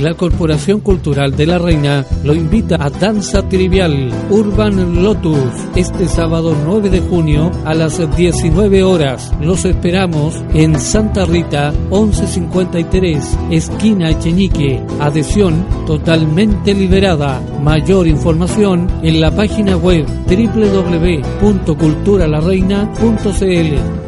La Corporación Cultural de la Reina lo invita a Danza Trivial Urban Lotus este sábado 9 de junio a las 19 horas. Los esperamos en Santa Rita 1153, esquina Echeñique. Adhesión totalmente liberada. Mayor información en la página web www.culturalarreina.cl.